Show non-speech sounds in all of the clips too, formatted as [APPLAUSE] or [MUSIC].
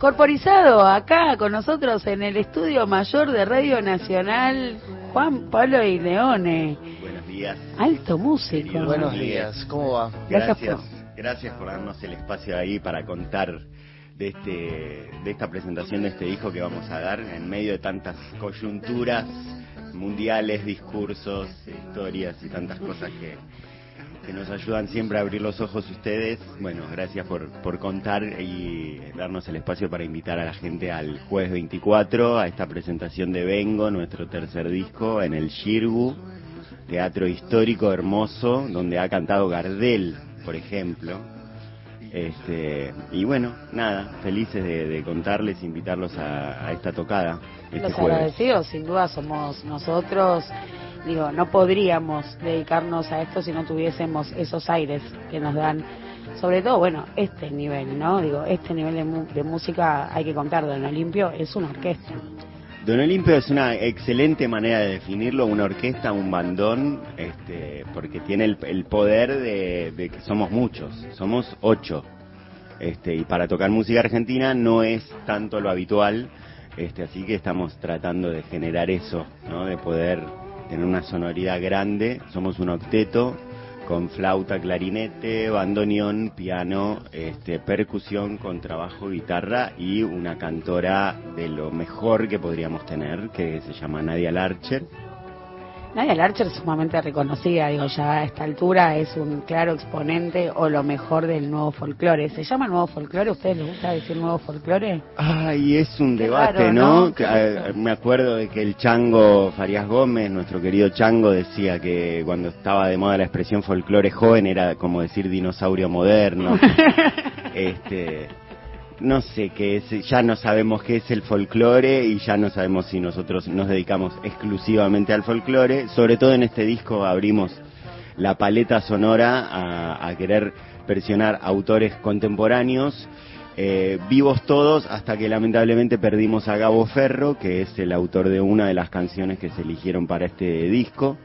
Corporizado acá con nosotros en el estudio mayor de Radio Nacional, Juan Pablo y Leone. Buenos días. Alto músico. Buenos días, ¿cómo va? Gracias, gracias por darnos el espacio ahí para contar de este de esta presentación de este disco que vamos a dar en medio de tantas coyunturas mundiales, discursos, historias y tantas cosas que que nos ayudan siempre a abrir los ojos ustedes. Bueno, gracias por, por contar y darnos el espacio para invitar a la gente al jueves 24 a esta presentación de Vengo, nuestro tercer disco, en el Shirgu, teatro histórico hermoso, donde ha cantado Gardel, por ejemplo. Este, y bueno, nada, felices de, contarles, invitarlos a, esta tocada. Este Los agradecidos, sin duda, somos nosotros digo, no podríamos dedicarnos a esto si no tuviésemos esos aires que nos dan, sobre todo, bueno, este nivel, ¿no? Digo, este nivel de, música hay que contar, Don Olimpio es una orquesta. Don Olimpio es una excelente manera de definirlo, una orquesta, un bandón, este, porque tiene el, poder de, que somos muchos, somos ocho, este, y para tocar música argentina no es tanto lo habitual, este, así que estamos tratando de generar eso, ¿no? de poder tener una sonoridad grande. Somos un octeto con flauta, clarinete, bandoneón, piano, este, percusión, contrabajo, guitarra y una cantora de lo mejor que podríamos tener, que se llama Nadia Larcher Nadia Larcher es sumamente reconocida, digo, ya a esta altura es un claro exponente o lo mejor del nuevo folclore. ¿Se llama nuevo folclore? ¿Ustedes les gusta decir nuevo folclore? Ay, es un debate, ¿no? Eh, me acuerdo de que el Chango Farías Gómez, nuestro querido Chango, decía que cuando estaba de moda la expresión folclore joven era como decir dinosaurio moderno. [LAUGHS] este no sé qué es, ya no sabemos qué es el folclore y ya no sabemos si nosotros nos dedicamos exclusivamente al folclore. Sobre todo en este disco abrimos la paleta sonora a, querer versionar autores contemporáneos, eh, vivos todos, hasta que lamentablemente perdimos a Gabo Ferro, que es el autor de una de las canciones que se eligieron para este disco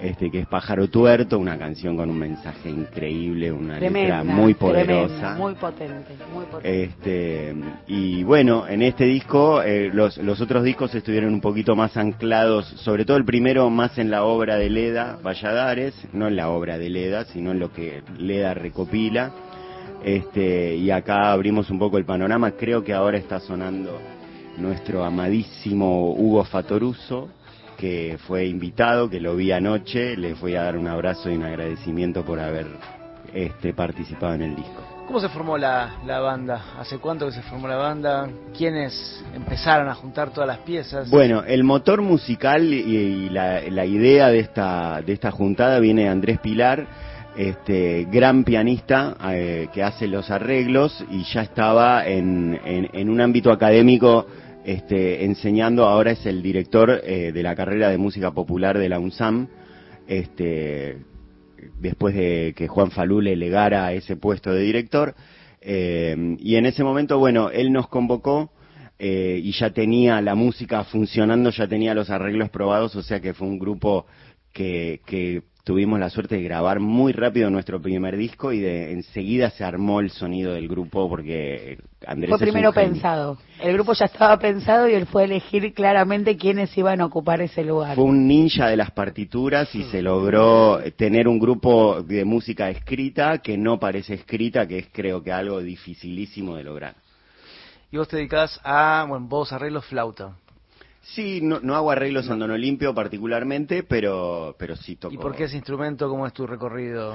este que es Pájaro Tuerto, una canción con un mensaje increíble, una letra muy poderosa. muy potente, muy potente. Este, y bueno, en este disco, eh, los, los otros discos estuvieron un poquito más anclados, sobre todo el primero más en la obra de Leda Valladares, no en la obra de Leda, sino en lo que Leda recopila. Este, y acá abrimos un poco el panorama, creo que ahora está sonando nuestro amadísimo Hugo Fatoruso, que fue invitado, que lo vi anoche, les voy a dar un abrazo y un agradecimiento por haber este, participado en el disco. ¿Cómo se formó la, banda? ¿Hace cuánto que se formó la banda? ¿Quiénes empezaron a juntar todas las piezas? Bueno, el motor musical y, la, idea de esta, de esta juntada viene de Andrés Pilar, este gran pianista eh, que hace los arreglos y ya estaba en, en un ámbito académico este, enseñando, ahora es el director eh, de la carrera de música popular de la UNSAM, este, después de que Juan Falú le legara ese puesto de director. Eh, y en ese momento, bueno, él nos convocó eh, y ya tenía la música funcionando, ya tenía los arreglos probados, o sea que fue un grupo que, que tuvimos la suerte de grabar muy rápido nuestro primer disco y de enseguida se armó el sonido del grupo porque Andrés fue primero pensado. El grupo ya estaba pensado y él fue a elegir claramente quiénes iban a ocupar ese lugar. Fue un ninja de las partituras y se logró tener un grupo de música escrita que no parece escrita, que es creo que algo dificilísimo de lograr. Y vos te dedicás a, bueno, vos arreglos flauta. Sí, no, no hago arreglos en Don Olimpio particularmente, pero, pero sí toco. ¿Y por qué ese instrumento? ¿Cómo es tu recorrido?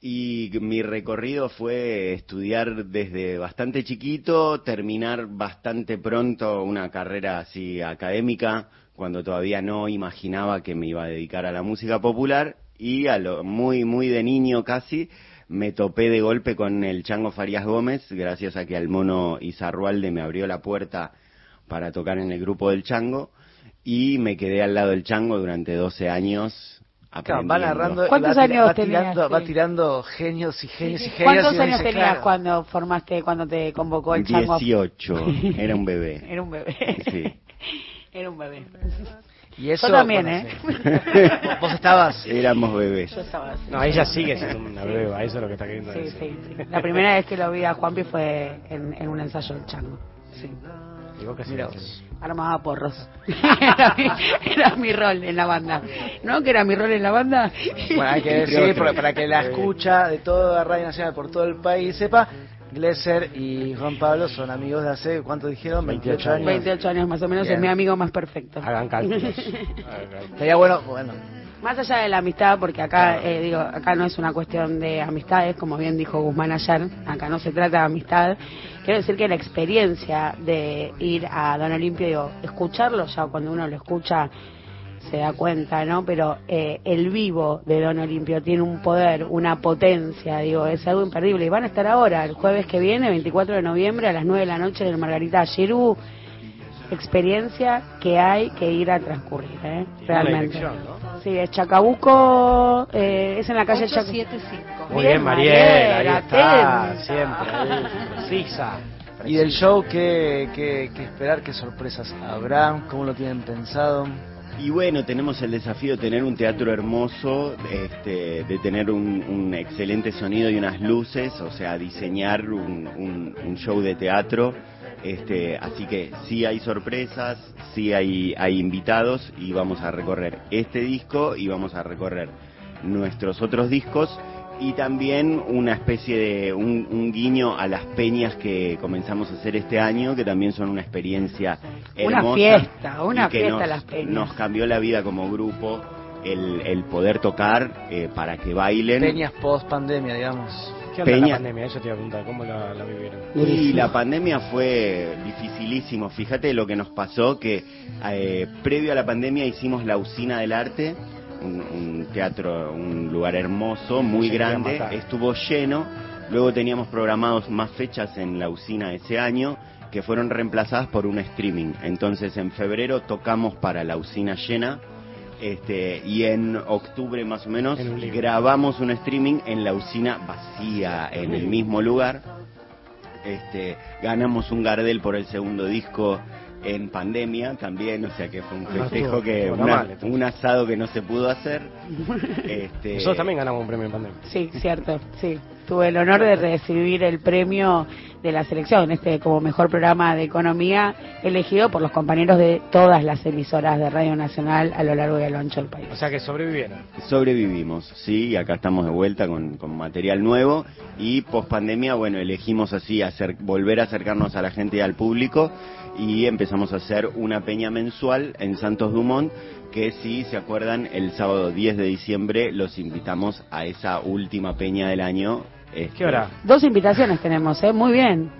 Y mi recorrido fue estudiar desde bastante chiquito, terminar bastante pronto una carrera así académica, cuando todavía no imaginaba que me iba a dedicar a la música popular y a lo muy muy de niño casi me topé de golpe con el Chango Farías Gómez, gracias a que al mono Izarrualde me abrió la puerta para tocar en el grupo del Chango y me quedé al lado del Chango durante 12 años. Aprendiendo. ¿Cuántos años tenías? Va tirando genios y genios y genios. ¿Cuántos años tenías cuando formaste, cuando te convocó el Chango? 18, [LAUGHS] era un bebé. era un bebé. Sí. Era un bebé. Y eso, Yo también, bueno, ¿eh? sí. [LAUGHS] ¿Vos estabas? Éramos bebés. Yo estaba así. No, ella sigue siendo una beba, eso es lo que está queriendo Sí, decir. sí, sí. La primera vez que lo vi a Juanpi fue en, en un ensayo del chango. Sí. ¿Y vos qué Mira. Armaba porros. [LAUGHS] era, mi, era mi rol en la banda. ¿No? Que era mi rol en la banda. Bueno, hay que [LAUGHS] decir, para, para que la escucha de toda Radio Nacional por todo el país sepa, Glesser y Juan Pablo son amigos de hace, ¿cuánto dijeron? 28 años. 28 años más o menos, Bien. es mi amigo más perfecto. Hagan cálculos. [LAUGHS] Hagan cálculos. Estaría bueno, bueno, Más allá de la amistad, porque acá, eh, digo, acá no es una cuestión de amistades, como bien dijo Guzmán ayer, acá no se trata de amistad. Quiero decir que la experiencia de ir a Don Olimpio, digo, escucharlo ya cuando uno lo escucha se da cuenta, ¿no? Pero eh, el vivo de Don Olimpio tiene un poder, una potencia, digo, es algo imperdible. Y van a estar ahora, el jueves que viene, 24 de noviembre, a las 9 de la noche en el Margarita Giru. Experiencia que hay que ir a transcurrir, ¿eh? Realmente. Sí, es Chacabuco, eh, es en la calle Chacabuco. 875. Muy Bien, bien, Mariel, ahí está, atenta. siempre, ahí, precisa. Y del show, ¿qué, qué, qué esperar? ¿Qué sorpresas habrá? ¿Cómo lo tienen pensado? Y bueno, tenemos el desafío de tener un teatro hermoso, este, de tener un, un excelente sonido y unas luces, o sea, diseñar un, un- un show de teatro. Este, así que sí hay sorpresas, sí hay, hay invitados y vamos a recorrer este disco y vamos a recorrer nuestros otros discos y también una especie de un, un guiño a las peñas que comenzamos a hacer este año, que también son una experiencia Una hermosa fiesta, una y que fiesta nos, las peñas. nos cambió la vida como grupo el, el poder tocar eh, para que bailen. Peñas post pandemia, digamos. ¿Qué onda Peña. la pandemia? Eso te iba a preguntar, ¿cómo la, la vivieron? Y la pandemia fue dificilísimo. Fíjate lo que nos pasó, que eh, previo a la pandemia hicimos la Usina del Arte, un, un teatro, un lugar hermoso, muy grande, estuvo lleno. Luego teníamos programados más fechas en la Usina ese año que fueron reemplazadas por un streaming. Entonces en febrero tocamos para la Usina llena. Este, y en octubre más o menos un grabamos un streaming en la usina vacía, en el mismo lugar. Este, ganamos un Gardel por el segundo disco en pandemia también, o sea que fue un No festejo que una- un asado que no se pudo hacer. [LAUGHS] Este, Nosotros también ganamos un premio en pandemia. Sí, cierto, sí. Tuve el honor de recibir el premio de la selección, este como mejor programa de economía, elegido por los compañeros de todas las emisoras de Radio Nacional a lo largo y a lo ancho del país. O sea que sobrevivieron. Sobrevivimos, sí, y acá estamos de vuelta con, con material nuevo y post pandemia, bueno, elegimos así hacer, volver a acercarnos a la gente y al público y empezamos a hacer una peña mensual en Santos Dumont que si se acuerdan el sábado 10 de diciembre los invitamos a esa última peña del año. Este, ¿Qué hora? Dos invitaciones tenemos, ¿eh? Muy bien.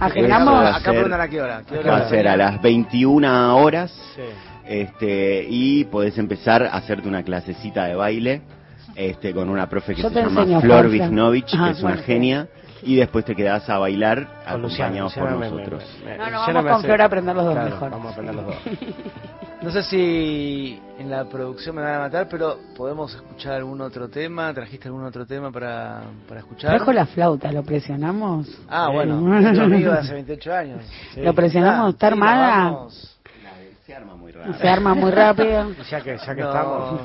Agendamos. Acá ser- preguntan a qué hora. ¿Qué hora Va a ser a las 21 horas Sí. este y podés empezar a hacerte una clasecita de baile este con una profe que Yo se llama enseño, Flor Juanfran. Visnovich Ah, que es una bueno, genia y después te quedás a bailar acompañados por Luciana me- nosotros me- me- No, no, vamos con Flor a aprender los dos Claro, mejor. Vamos a aprender los dos. [LAUGHS] No sé si en la producción me van a matar, pero podemos escuchar algún otro tema. ¿Trajiste algún otro tema para, para escuchar? Trajo la flauta, ¿lo presionamos? Ah, Sí. bueno, [LAUGHS] nuestro amigo de hace 28 años. Sí. ¿Lo presionamos? Ah, ¿Está sí, armada? vamos. se arma muy raro Se arma muy rápido. [LAUGHS] Ya que, ya que Nos estamos.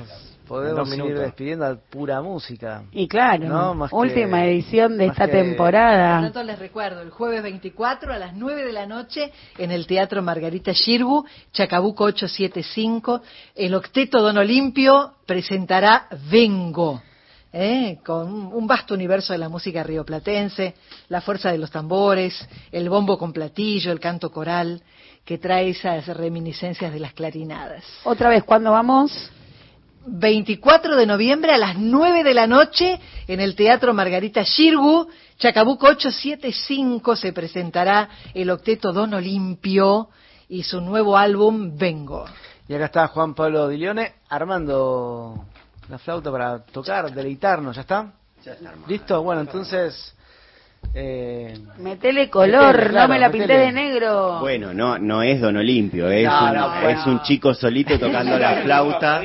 Podemos Dos ir minutos. despidiendo a pura música. Y claro, No, más que- última edición de esta que- Por temporada. tanto, les recuerdo, el jueves 24 a las 9 de la noche en el Teatro Margarita Shirbu, Chacabuco 875, el Octeto Don Olimpio presentará Vengo, ¿eh? con un vasto universo de la música rioplatense, la fuerza de los tambores, el bombo con platillo, el canto coral, que trae esas reminiscencias de las clarinadas. Otra vez, ¿cuándo vamos? 24 de noviembre a las 9 de la noche en el Teatro Margarita Shirgu, Chacabuco 875, se presentará el octeto Don Olimpio y su nuevo álbum Vengo. Y acá está Juan Pablo Dilione armando la flauta para tocar, deleitarnos. ¿Ya está? Ya está armado. ¿Listo? Bueno, entonces... Eh, Metele color, Metele, claro, no me la pinté metele. de negro. bueno no no es Don Olimpio es, No, un, no, bueno. es un chico solito tocando la [LAUGHS] flauta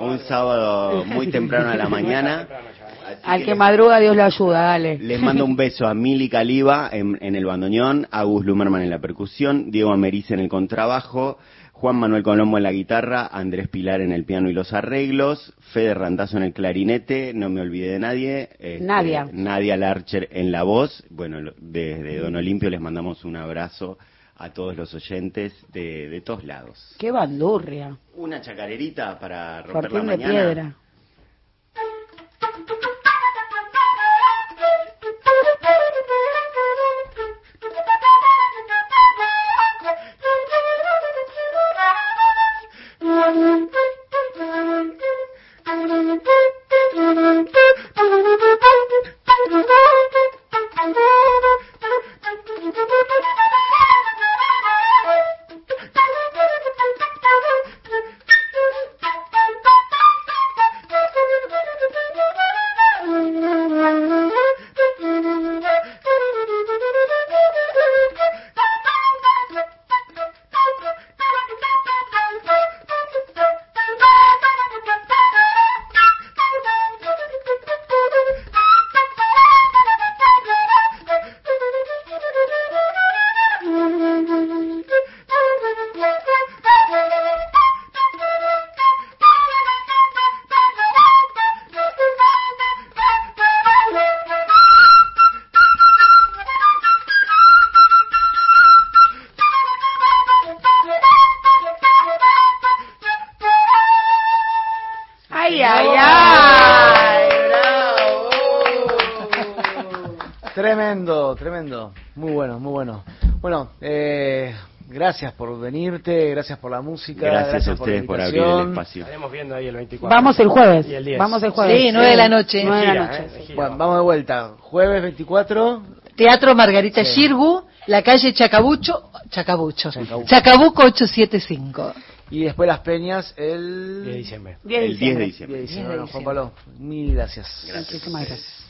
un sábado muy temprano a la mañana Al que, madruga, Dios lo ayuda, dale. Les mando un beso a Mili Caliba en, en el bandoneón, a Gus Lumerman en la percusión, Diego Americe en el contrabajo, Juan Manuel Colombo en la guitarra, Andrés Pilar en el piano y los arreglos, Fede Randazo en el clarinete, no me olvidé de nadie. Este, Nadia. Nadia Larcher en la voz. Bueno, desde Don Olimpio les mandamos un abrazo a todos los oyentes de, de todos lados. ¡Qué bandurria! Una chacarerita para romper la de mañana. piedra. Gracias por la música. Gracias, a la ustedes por abrir el espacio. Estaremos viendo ahí el 24. Vamos el jueves. Y el 10. Vamos el jueves. Sí, nueve de la noche. Nueve de la Gira, noche. ¿eh? sí. Bueno, vamos de vuelta. Jueves 24. Teatro Margarita Sí. Shirgu, la calle Chacabucho, Chacabucho, Chacabuco. Chacabuco 875. Y después Las Peñas el 10 de diciembre. 10 de El 10 de diciembre. diciembre. 10 de diciembre. 10 de Bueno, Juan Pablo, mil gracias. Muchísimas gracias.